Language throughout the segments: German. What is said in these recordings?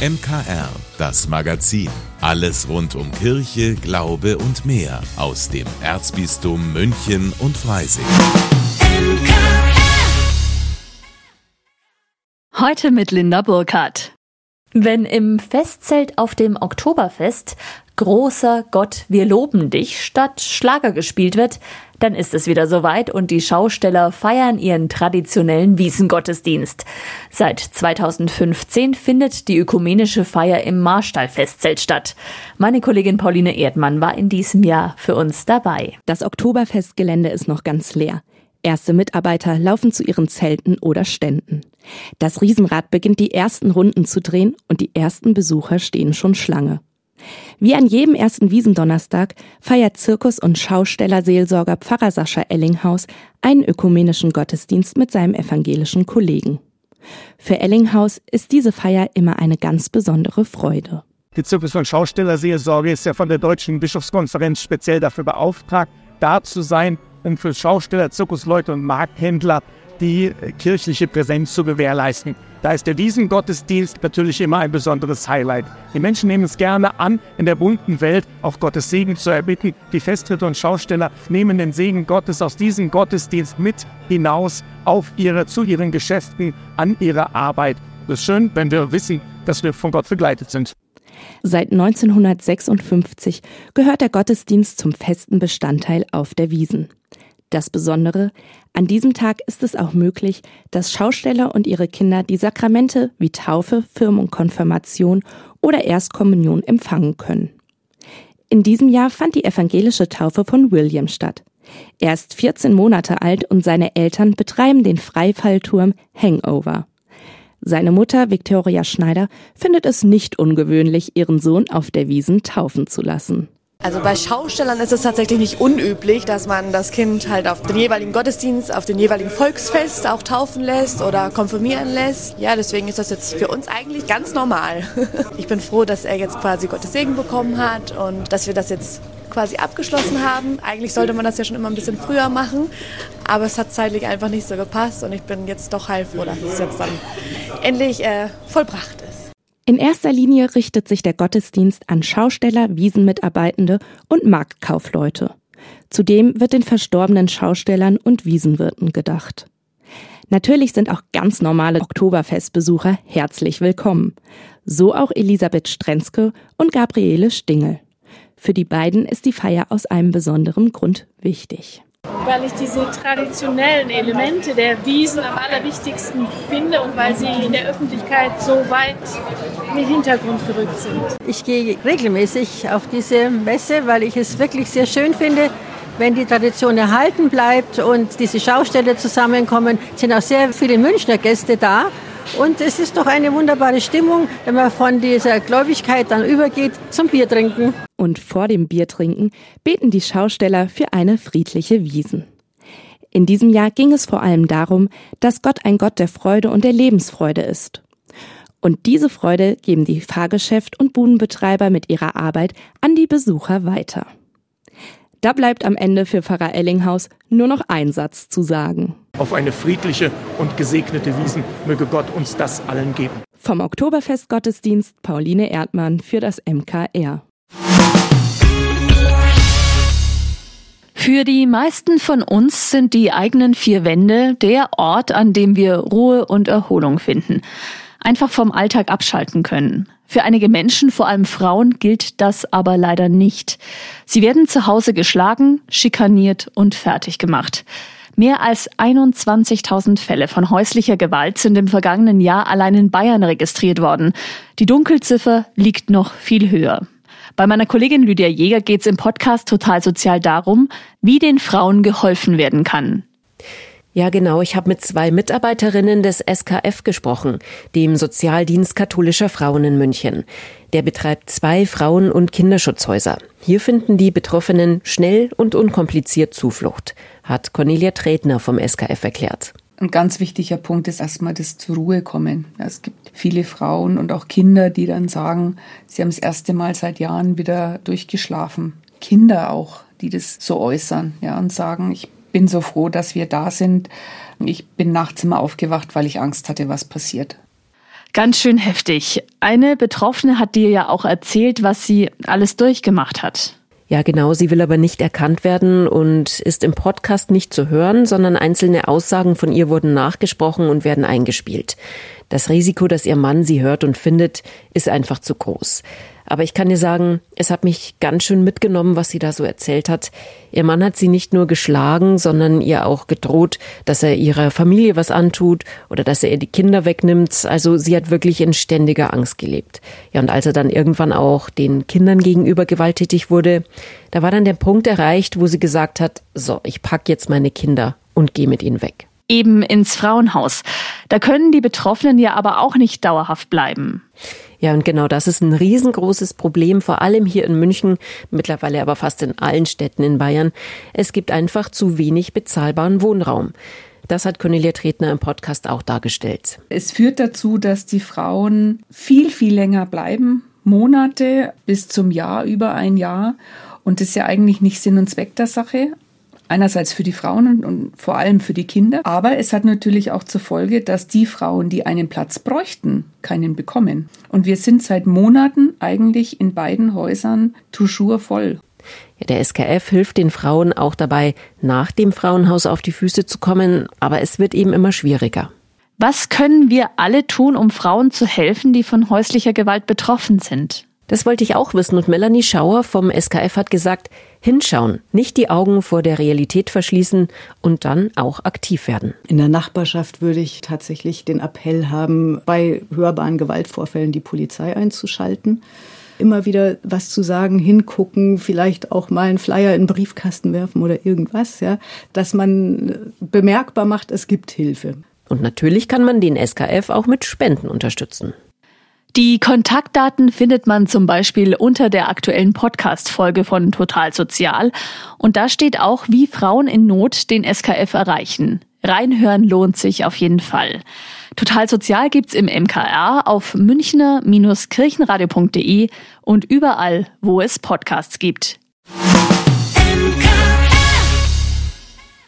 MKR, das Magazin. Alles rund um Kirche, Glaube und mehr aus dem Erzbistum München und Freising. Heute mit Linda Burkhardt. Wenn im Festzelt auf dem Oktoberfest Großer Gott, wir loben dich statt Schlager gespielt wird, dann ist es wieder soweit und die Schausteller feiern ihren traditionellen Wiesengottesdienst. Seit 2015 findet die ökumenische Feier im Marstall-Festzelt statt. Meine Kollegin Pauline Erdmann war in diesem Jahr für uns dabei. Das Oktoberfestgelände ist noch ganz leer. Erste Mitarbeiter laufen zu ihren Zelten oder Ständen. Das Riesenrad beginnt die ersten Runden zu drehen und die ersten Besucher stehen schon Schlange. Wie an jedem ersten Wiesendonnerstag feiert Zirkus- und Schaustellerseelsorger Pfarrer Sascha Ellinghaus einen ökumenischen Gottesdienst mit seinem evangelischen Kollegen. Für Ellinghaus ist diese Feier immer eine ganz besondere Freude. Die Zirkus- und Schaustellerseelsorge ist ja von der Deutschen Bischofskonferenz speziell dafür beauftragt, da zu sein, um für Schausteller, Zirkusleute und Markthändler die kirchliche Präsenz zu gewährleisten. Da ist der Wiesengottesdienst natürlich immer ein besonderes Highlight. Die Menschen nehmen es gerne an, in der bunten Welt auf Gottes Segen zu erbitten. Die Festtritte und Schausteller nehmen den Segen Gottes aus diesem Gottesdienst mit hinaus auf ihre, zu ihren Geschäften, an ihre Arbeit. Es ist schön, wenn wir wissen, dass wir von Gott begleitet sind. Seit 1956 gehört der Gottesdienst zum festen Bestandteil auf der Wiesen. Das Besondere, an diesem Tag ist es auch möglich, dass Schausteller und ihre Kinder die Sakramente wie Taufe, Firmung, Konfirmation oder Erstkommunion empfangen können. In diesem Jahr fand die evangelische Taufe von William statt. Er ist 14 Monate alt und seine Eltern betreiben den Freifallturm Hangover. Seine Mutter, Victoria Schneider, findet es nicht ungewöhnlich, ihren Sohn auf der Wiesen taufen zu lassen. Also bei Schaustellern ist es tatsächlich nicht unüblich, dass man das Kind halt auf den jeweiligen Gottesdienst, auf den jeweiligen Volksfest auch taufen lässt oder konfirmieren lässt. Ja, deswegen ist das jetzt für uns eigentlich ganz normal. Ich bin froh, dass er jetzt quasi Gottes Segen bekommen hat und dass wir das jetzt quasi abgeschlossen haben. Eigentlich sollte man das ja schon immer ein bisschen früher machen, aber es hat zeitlich einfach nicht so gepasst und ich bin jetzt doch heilfroh, dass es jetzt dann endlich äh, vollbracht in erster Linie richtet sich der Gottesdienst an Schausteller, Wiesenmitarbeitende und Marktkaufleute. Zudem wird den verstorbenen Schaustellern und Wiesenwirten gedacht. Natürlich sind auch ganz normale Oktoberfestbesucher herzlich willkommen. So auch Elisabeth Strenzke und Gabriele Stingel. Für die beiden ist die Feier aus einem besonderen Grund wichtig weil ich diese traditionellen Elemente der Wiesen am allerwichtigsten finde und weil sie in der Öffentlichkeit so weit in den Hintergrund gerückt sind. Ich gehe regelmäßig auf diese Messe, weil ich es wirklich sehr schön finde, wenn die Tradition erhalten bleibt und diese Schauställe zusammenkommen, sind auch sehr viele Münchner Gäste da. Und es ist doch eine wunderbare Stimmung, wenn man von dieser Gläubigkeit dann übergeht zum Bier trinken. Und vor dem Biertrinken beten die Schausteller für eine friedliche Wiesen. In diesem Jahr ging es vor allem darum, dass Gott ein Gott der Freude und der Lebensfreude ist. Und diese Freude geben die Fahrgeschäft- und Budenbetreiber mit ihrer Arbeit an die Besucher weiter. Da bleibt am Ende für Pfarrer Ellinghaus nur noch ein Satz zu sagen. Auf eine friedliche und gesegnete Wiesen möge Gott uns das allen geben. Vom Oktoberfest-Gottesdienst Pauline Erdmann für das MKR. Für die meisten von uns sind die eigenen vier Wände der Ort, an dem wir Ruhe und Erholung finden. Einfach vom Alltag abschalten können. Für einige Menschen, vor allem Frauen, gilt das aber leider nicht. Sie werden zu Hause geschlagen, schikaniert und fertig gemacht. Mehr als 21.000 Fälle von häuslicher Gewalt sind im vergangenen Jahr allein in Bayern registriert worden. Die Dunkelziffer liegt noch viel höher. Bei meiner Kollegin Lydia Jäger geht es im Podcast Total Sozial darum, wie den Frauen geholfen werden kann. Ja, genau. Ich habe mit zwei Mitarbeiterinnen des SKF gesprochen, dem Sozialdienst katholischer Frauen in München. Der betreibt zwei Frauen- und Kinderschutzhäuser. Hier finden die Betroffenen schnell und unkompliziert Zuflucht, hat Cornelia Tretner vom SKF erklärt. Ein ganz wichtiger Punkt ist erstmal das zur Ruhe kommen. Es gibt viele Frauen und auch Kinder, die dann sagen, sie haben das erste Mal seit Jahren wieder durchgeschlafen. Kinder auch, die das so äußern, ja, und sagen, ich bin so froh, dass wir da sind. Ich bin nachts immer aufgewacht, weil ich Angst hatte, was passiert. Ganz schön heftig. Eine Betroffene hat dir ja auch erzählt, was sie alles durchgemacht hat. Ja, genau. Sie will aber nicht erkannt werden und ist im Podcast nicht zu hören, sondern einzelne Aussagen von ihr wurden nachgesprochen und werden eingespielt. Das Risiko, dass ihr Mann sie hört und findet, ist einfach zu groß. Aber ich kann dir sagen, es hat mich ganz schön mitgenommen, was sie da so erzählt hat. Ihr Mann hat sie nicht nur geschlagen, sondern ihr auch gedroht, dass er ihrer Familie was antut oder dass er ihr die Kinder wegnimmt. Also sie hat wirklich in ständiger Angst gelebt. Ja, und als er dann irgendwann auch den Kindern gegenüber gewalttätig wurde, da war dann der Punkt erreicht, wo sie gesagt hat, so, ich pack jetzt meine Kinder und gehe mit ihnen weg eben ins Frauenhaus. Da können die Betroffenen ja aber auch nicht dauerhaft bleiben. Ja, und genau das ist ein riesengroßes Problem, vor allem hier in München, mittlerweile aber fast in allen Städten in Bayern. Es gibt einfach zu wenig bezahlbaren Wohnraum. Das hat Cornelia Tretner im Podcast auch dargestellt. Es führt dazu, dass die Frauen viel, viel länger bleiben, Monate bis zum Jahr, über ein Jahr. Und das ist ja eigentlich nicht Sinn und Zweck der Sache. Einerseits für die Frauen und vor allem für die Kinder. Aber es hat natürlich auch zur Folge, dass die Frauen, die einen Platz bräuchten, keinen bekommen. Und wir sind seit Monaten eigentlich in beiden Häusern toujours voll. Ja, der SKF hilft den Frauen auch dabei, nach dem Frauenhaus auf die Füße zu kommen, aber es wird eben immer schwieriger. Was können wir alle tun, um Frauen zu helfen, die von häuslicher Gewalt betroffen sind? Das wollte ich auch wissen und Melanie Schauer vom SKF hat gesagt, hinschauen, nicht die Augen vor der Realität verschließen und dann auch aktiv werden. In der Nachbarschaft würde ich tatsächlich den Appell haben, bei hörbaren Gewaltvorfällen die Polizei einzuschalten immer wieder was zu sagen, hingucken, vielleicht auch mal einen Flyer in den Briefkasten werfen oder irgendwas, ja, dass man bemerkbar macht, es gibt Hilfe. Und natürlich kann man den SKF auch mit Spenden unterstützen. Die Kontaktdaten findet man zum Beispiel unter der aktuellen Podcast-Folge von Total Sozial. Und da steht auch, wie Frauen in Not den SKF erreichen. Reinhören lohnt sich auf jeden Fall. Total Sozial gibt's im MKR auf münchner-kirchenradio.de und überall, wo es Podcasts gibt.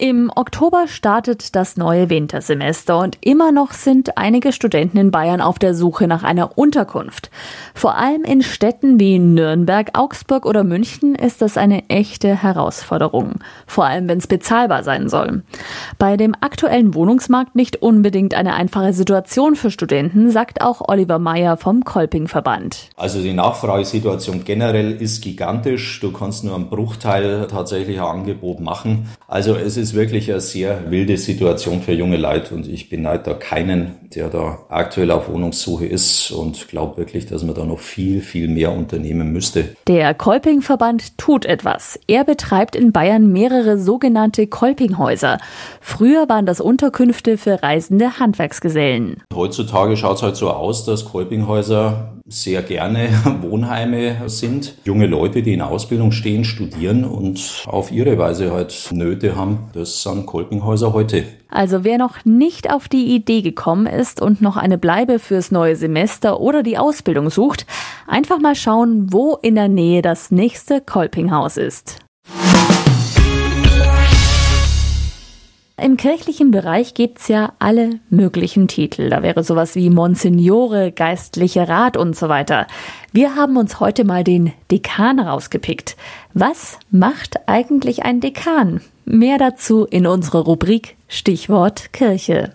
Im Oktober startet das neue Wintersemester und immer noch sind einige Studenten in Bayern auf der Suche nach einer Unterkunft. Vor allem in Städten wie Nürnberg, Augsburg oder München ist das eine echte Herausforderung, vor allem wenn es bezahlbar sein soll. Bei dem aktuellen Wohnungsmarkt nicht unbedingt eine einfache Situation für Studenten, sagt auch Oliver Meyer vom Kolping-Verband. Also die Nachfragesituation generell ist gigantisch. Du kannst nur einen Bruchteil tatsächlich ein Angebot machen. Also es ist ist wirklich eine sehr wilde Situation für junge Leute und ich beneide da keinen, der da aktuell auf Wohnungssuche ist und glaube wirklich, dass man da noch viel, viel mehr unternehmen müsste. Der Kolping-Verband tut etwas. Er betreibt in Bayern mehrere sogenannte Kolpinghäuser. Früher waren das Unterkünfte für reisende Handwerksgesellen. Heutzutage schaut es halt so aus, dass Kolpinghäuser sehr gerne Wohnheime sind. Junge Leute, die in Ausbildung stehen, studieren und auf ihre Weise halt Nöte haben. Das sind Kolpinghäuser heute. Also wer noch nicht auf die Idee gekommen ist und noch eine Bleibe fürs neue Semester oder die Ausbildung sucht, einfach mal schauen, wo in der Nähe das nächste Kolpinghaus ist. Im kirchlichen Bereich gibt's ja alle möglichen Titel. Da wäre sowas wie Monsignore, geistliche Rat und so weiter. Wir haben uns heute mal den Dekan rausgepickt. Was macht eigentlich ein Dekan? Mehr dazu in unserer Rubrik Stichwort Kirche.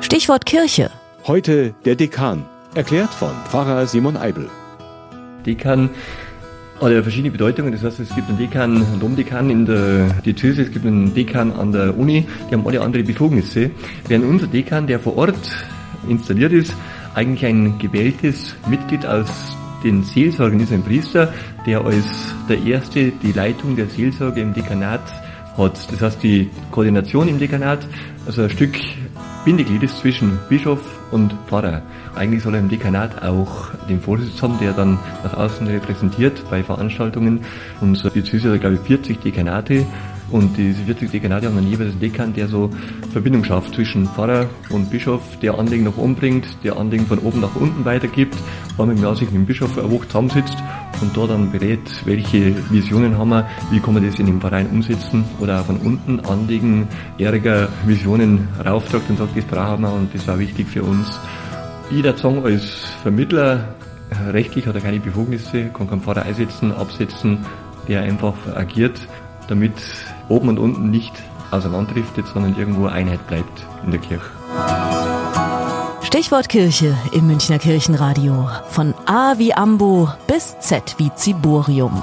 Stichwort Kirche. Heute der Dekan, erklärt von Pfarrer Simon Eibel. Dekan hat verschiedene Bedeutungen. Das heißt, es gibt einen Dekan, einen Domdekan in der Diözese, es gibt einen Dekan an der Uni, die haben alle andere Befugnisse. Während unser Dekan, der vor Ort installiert ist, eigentlich ein gewähltes Mitglied aus den Seelsorgern ist, ein Priester, der als der Erste die Leitung der Seelsorge im Dekanat hat. Das heißt, die Koordination im Dekanat, also ein Stück Bindeglied ist zwischen Bischof und Pfarrer. Eigentlich soll er im Dekanat auch den Vorsitz haben, der dann nach außen repräsentiert bei Veranstaltungen. Die Züse hat, glaube ich, 40 Dekanate. Und diese 40 Dekanate haben dann jeweils einen Dekan, der so Verbindung schafft zwischen Pfarrer und Bischof, der Anliegen nach oben bringt, der Anliegen von oben nach unten weitergibt, einmal im Jahr sich mit dem Bischof eine Woche zusammensitzt und da dann berät, welche Visionen haben wir, wie kann man das in dem Verein umsetzen oder auch von unten anlegen, Ärger Visionen rauftragt und sagt, das brauchen wir und das war wichtig für uns. Würde sagen, als Vermittler, rechtlich hat er keine Befugnisse, kann keinen Pfarrer einsetzen, absetzen, der einfach agiert, damit oben und unten nicht auseinanderdriftet, sondern irgendwo Einheit bleibt in der Kirche. Stichwort Kirche im Münchner Kirchenradio. Von A wie Ambo bis Z wie Ziborium.